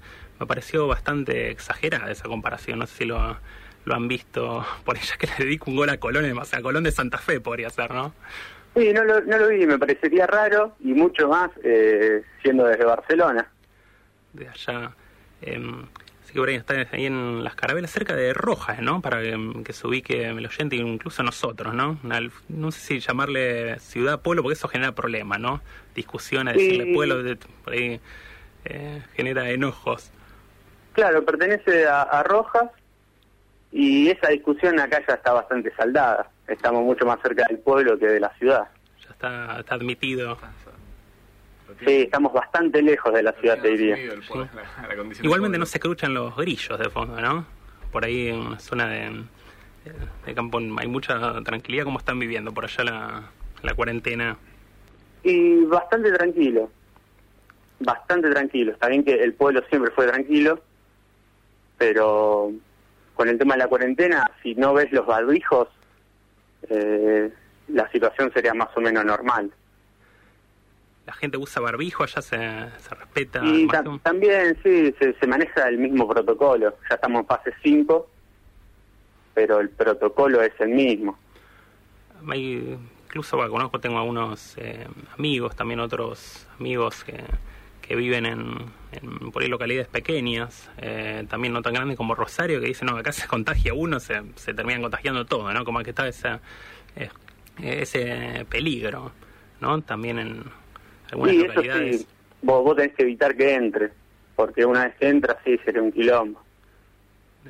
pareció bastante exagerada esa comparación, no sé si lo, lo han visto, por ella que le dedico un gol a Colón, o sea, Colón de Santa Fe podría ser, ¿no? Sí, no lo, no lo vi, me parecería raro y mucho más eh, siendo desde Barcelona. de allá. Eh, así que Brian está ahí en las carabelas, cerca de Rojas, ¿no? Para que, que se ubique el oyente, incluso nosotros, ¿no? Una- no sé si llamarle ciudad, pueblo, porque eso genera problemas, ¿no? Discusiones, Sí. decirle pueblo, de- por ahí eh, genera enojos. Claro, pertenece a, a Rojas y esa discusión acá ya está bastante saldada. Estamos mucho más cerca del pueblo que de la ciudad. Ya está, está admitido. Sí, estamos bastante lejos de la ciudad, te diría. Igualmente no se escuchan los grillos de fondo, ¿no? Por ahí en una zona de, de campo hay mucha tranquilidad. ¿Cómo están viviendo por allá la, la cuarentena? Y bastante tranquilo. Bastante tranquilo. Está bien que el pueblo siempre fue tranquilo, pero con el tema de la cuarentena, si no ves los barbijos, eh, la situación sería más o menos normal. La gente usa barbijo, allá se, se respeta. Y ta- también, sí, se, se maneja el mismo protocolo. Ya estamos en fase 5, pero el protocolo es el mismo. hay, incluso bueno, conozco, tengo algunos eh, amigos, también otros amigos que, que viven en, en por ahí localidades pequeñas, eh, también no tan grandes como Rosario, que dicen, no, acá se contagia uno, se, se terminan contagiando todo, ¿no? Como que está esa, eh, ese peligro, ¿no? También en algunas Sí, eso localidades. sí, vos, vos tenés que evitar que entre, porque una vez que entra, sí, sería un quilombo.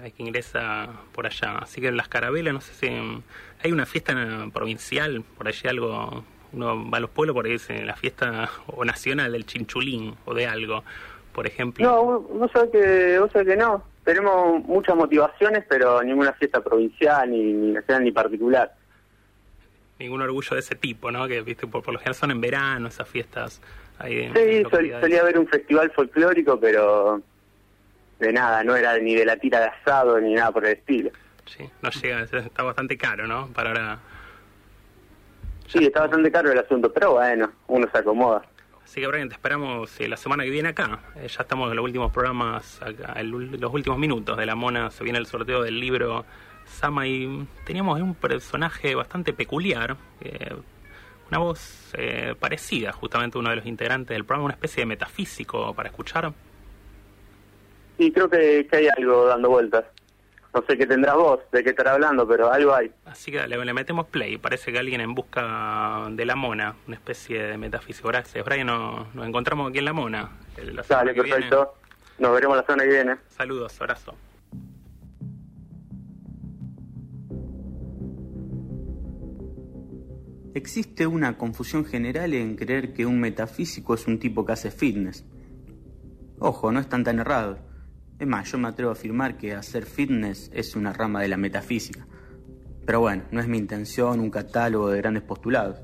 hay que ingresa por allá. Así que en las carabelas, no sé si hay una fiesta provincial, por allí algo, uno va a los pueblos por ahí dice la fiesta o nacional del chinchulín o de algo, por ejemplo. No, vos, sabés que, vos sabés que no. Tenemos muchas motivaciones, pero ninguna fiesta provincial, ni, ni nacional, ni particular. Ningún orgullo de ese tipo, ¿no? Que viste por, por lo general son en verano esas fiestas. Ahí Sí, sol- solía haber un festival folclórico, pero de nada, no era ni de la tira de asado ni nada por el estilo. Sí, no llega, está bastante caro, ¿no? Para ahora. Sí, está bastante caro el asunto, pero bueno, uno se acomoda. Así que Brian, te esperamos eh, la semana que viene acá. Eh, ya estamos en los últimos programas, acá, el los últimos minutos de la mona. Se viene el sorteo del libro Sama y teníamos un personaje bastante peculiar. eh, una voz eh, parecida justamente a uno de los integrantes del programa, una especie de metafísico para escuchar. Sí, creo que, que hay algo dando vueltas. No sé qué tendrás vos, de qué estará hablando, pero algo hay. Así que le, le metemos play. Parece que alguien en busca de la mona, una especie de metafísico. Gracias, Brian. Nos, nos encontramos aquí en la mona. la Dale, que viene. perfecto. Nos veremos la semana que viene. Saludos, abrazo. Existe una confusión general en creer que un metafísico es un tipo que hace fitness. Ojo, no están tan errados. Es más, yo me atrevo a afirmar que hacer fitness es una rama de la metafísica. Pero bueno, no es mi intención un catálogo de grandes postulados.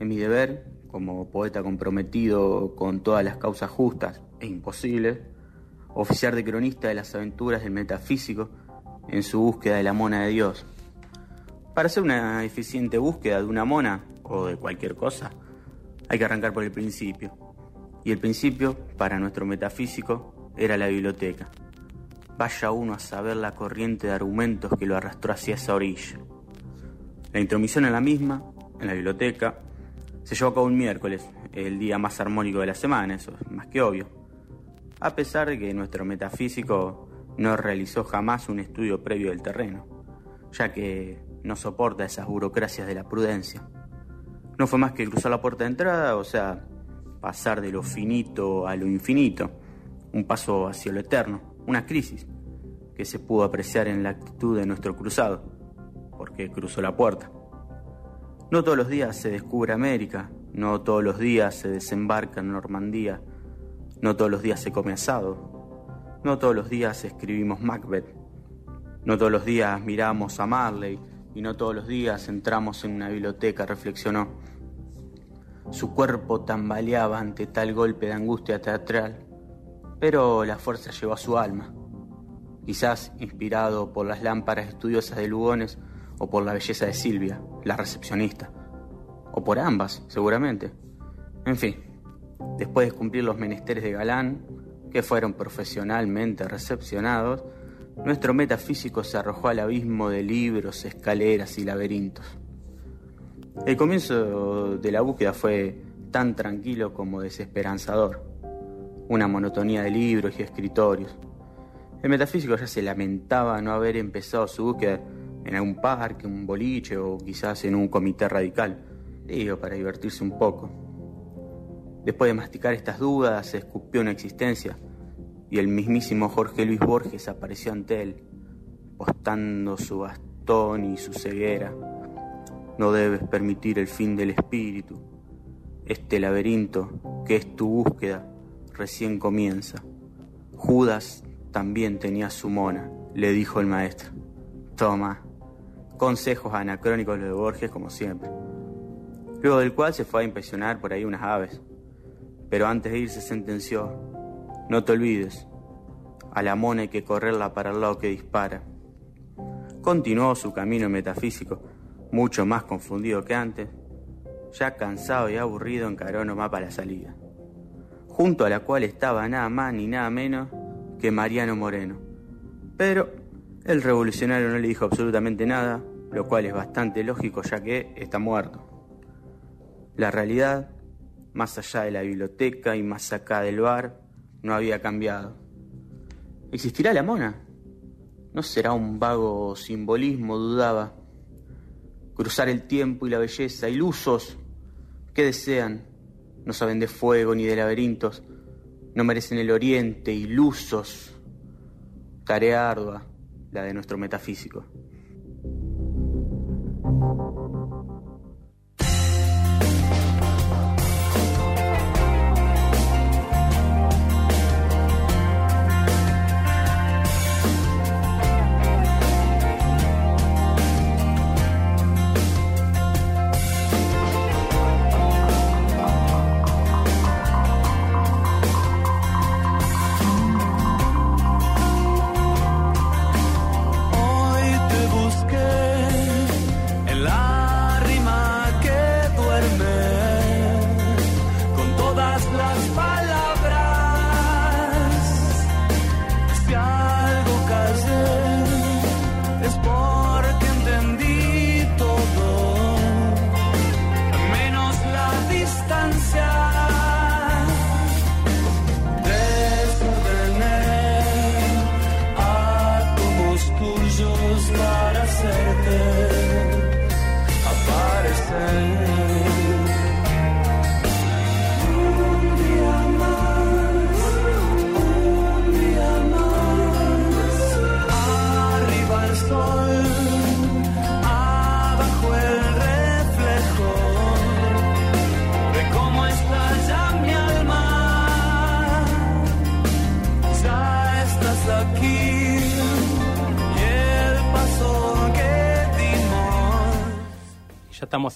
Es mi deber, como poeta comprometido con todas las causas justas e imposibles, oficiar de cronista de las aventuras del metafísico en su búsqueda de la mona de Dios. Para hacer una eficiente búsqueda de una mona o de cualquier cosa, hay que arrancar por el principio. Y el principio, para nuestro metafísico, era la biblioteca. Vaya uno a saber la corriente de argumentos que lo arrastró hacia esa orilla. La intromisión en la misma, en la biblioteca, se llevó a cabo un miércoles, el día más armónico de la semana, eso es más que obvio. A pesar de que nuestro metafísico no realizó jamás un estudio previo del terreno, ya que no soporta esas burocracias de la prudencia. No fue más que cruzar la puerta de entrada, o sea, pasar de lo finito a lo infinito, un paso hacia lo eterno, una crisis que se pudo apreciar en la actitud de nuestro cruzado, porque cruzó la puerta. No todos los días se descubre América, no todos los días se desembarca en Normandía, no todos los días se come asado, no todos los días escribimos Macbeth, no todos los días miramos a Marley y no todos los días entramos en una biblioteca, reflexionó. Su cuerpo tambaleaba ante tal golpe de angustia teatral, pero la fuerza llegó a su alma. Quizás inspirado por las lámparas estudiosas de Lugones o por la belleza de Silvia, la recepcionista. O por ambas, seguramente. En fin, después de cumplir los menesteres de Galán, que fueron profesionalmente recepcionados, nuestro metafísico se arrojó al abismo de libros, escaleras y laberintos. El comienzo de la búsqueda fue tan tranquilo como desesperanzador. Una monotonía de libros y escritorios. El metafísico ya se lamentaba no haber empezado su búsqueda en algún parque, un boliche o quizás en un comité radical. Digo, para divertirse un poco. Después de masticar estas dudas, se escupió una existencia y el mismísimo Jorge Luis Borges apareció ante él, postando su bastón y su ceguera. No debes permitir el fin del espíritu. Este laberinto, que es tu búsqueda, recién comienza. Judas también tenía su mona, le dijo el maestro. Toma, consejos anacrónicos los de Borges como siempre. Luego del cual se fue a impresionar por ahí unas aves. Pero antes de irse sentenció, no te olvides, a la mona hay que correrla para el lado que dispara. Continuó su camino metafísico, mucho más confundido que antes. Ya cansado y aburrido encaró nomás para la salida, junto a la cual estaba nada más ni nada menos que Mariano Moreno. Pero el revolucionario no le dijo absolutamente nada lo cual es bastante lógico ya que está muerto. La realidad, más allá de la biblioteca y más acá del bar, no había cambiado. ¿Existirá la mona? ¿No será un vago simbolismo? dudaba. Cruzar el tiempo y la belleza, ilusos. ¿Qué desean? No saben de fuego ni de laberintos. No merecen el oriente, ilusos. Tarea ardua, la de nuestro metafísico.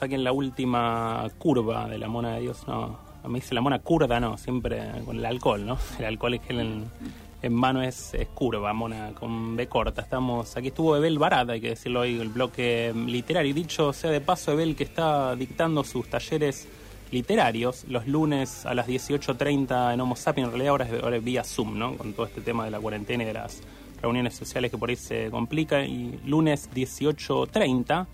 Ya estamos aquí en la última curva de la mona de Dios. No, mí dice la mona curda, no, siempre con el alcohol, ¿no? El alcohol es que en, en mano es, es curva, mona con B corta. Estamos aquí estuvo Ebel Barada, hay que decirlo hoy, el bloque literario. Dicho sea de paso, Ebel que está dictando sus talleres literarios los lunes a las 18.30 en Homo Sapiens, en realidad ahora es, ahora vía Zoom, ¿no? Con todo este tema de la cuarentena y de las reuniones sociales que por ahí se complica. Y lunes 18.30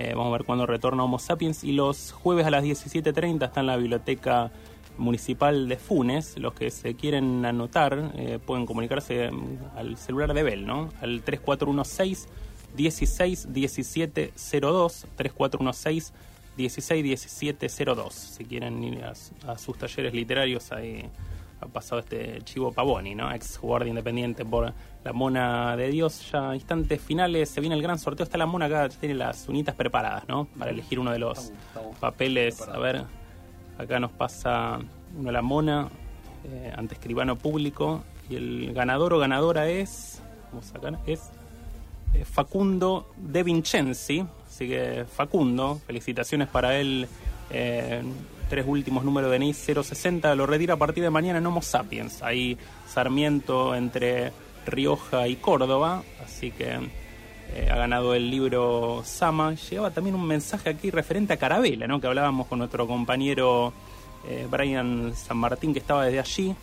eh, vamos a ver cuándo retorna Homo Sapiens. Y los jueves a las 17.30 está en la biblioteca municipal de Funes. Los que se quieren anotar eh, pueden comunicarse mm, al celular de Bell, ¿no? Al 3416 16 17 02. 3416 16 17 02. Si quieren ir a, a sus talleres literarios, ahí ha pasado este Chivo Pavoni, ¿no? Ex jugador de Independiente por la Mona de Dios. Ya instantes finales, se viene el gran sorteo. Está la Mona acá, ya tiene las unitas preparadas, ¿no? Para elegir uno de los papeles. A ver, acá nos pasa uno la Mona eh, ante escribano público. Y el ganador o ganadora es. Vamos a sacar, es eh, Facundo De Vincenzi. Así que Facundo, felicitaciones para él. Eh, tres últimos números de NI 060. Lo retira a partir de mañana en Homo Sapiens. Ahí Sarmiento entre Rioja y Córdoba. Así que eh, ha ganado el libro Sama. Llevaba también un mensaje aquí referente a Carabela, ¿no? que hablábamos con nuestro compañero eh, Brian San Martín, que estaba desde allí.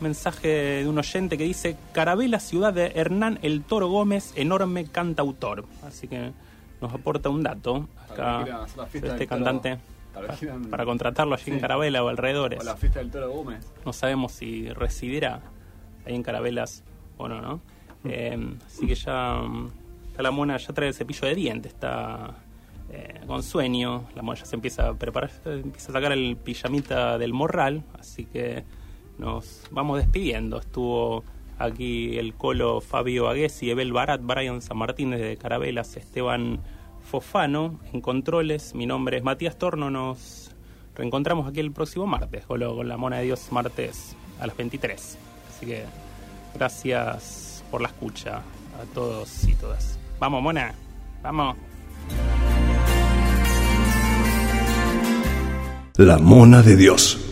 Mensaje de un oyente que dice: Carabela, ciudad de Hernán El Toro Gómez, enorme cantautor. Así que nos aporta un dato acá este cantante Para quieran- contratarlo allí en. Carabela o alrededores. O la fiesta del Toro Gómez. No sabemos si residirá ahí en Carabelas o no, ¿no? Eh, así que ya mm, está la mona, ya trae el cepillo de dientes, está eh, con sueño, la mona ya se empieza a preparar, empieza a sacar el pijamita del morral, así que nos vamos despidiendo. Estuvo aquí el colo Fabio Aguesi, Ebel Barat, Brian San Martín de Carabelas, Esteban Fofano en controles. Mi nombre es Matías Torno. Nos reencontramos aquí el próximo martes, con, la Mona de Dios, martes a las 23. Así que gracias por la escucha a todos y todas. Vamos, Mona, vamos. La Mona de Dios.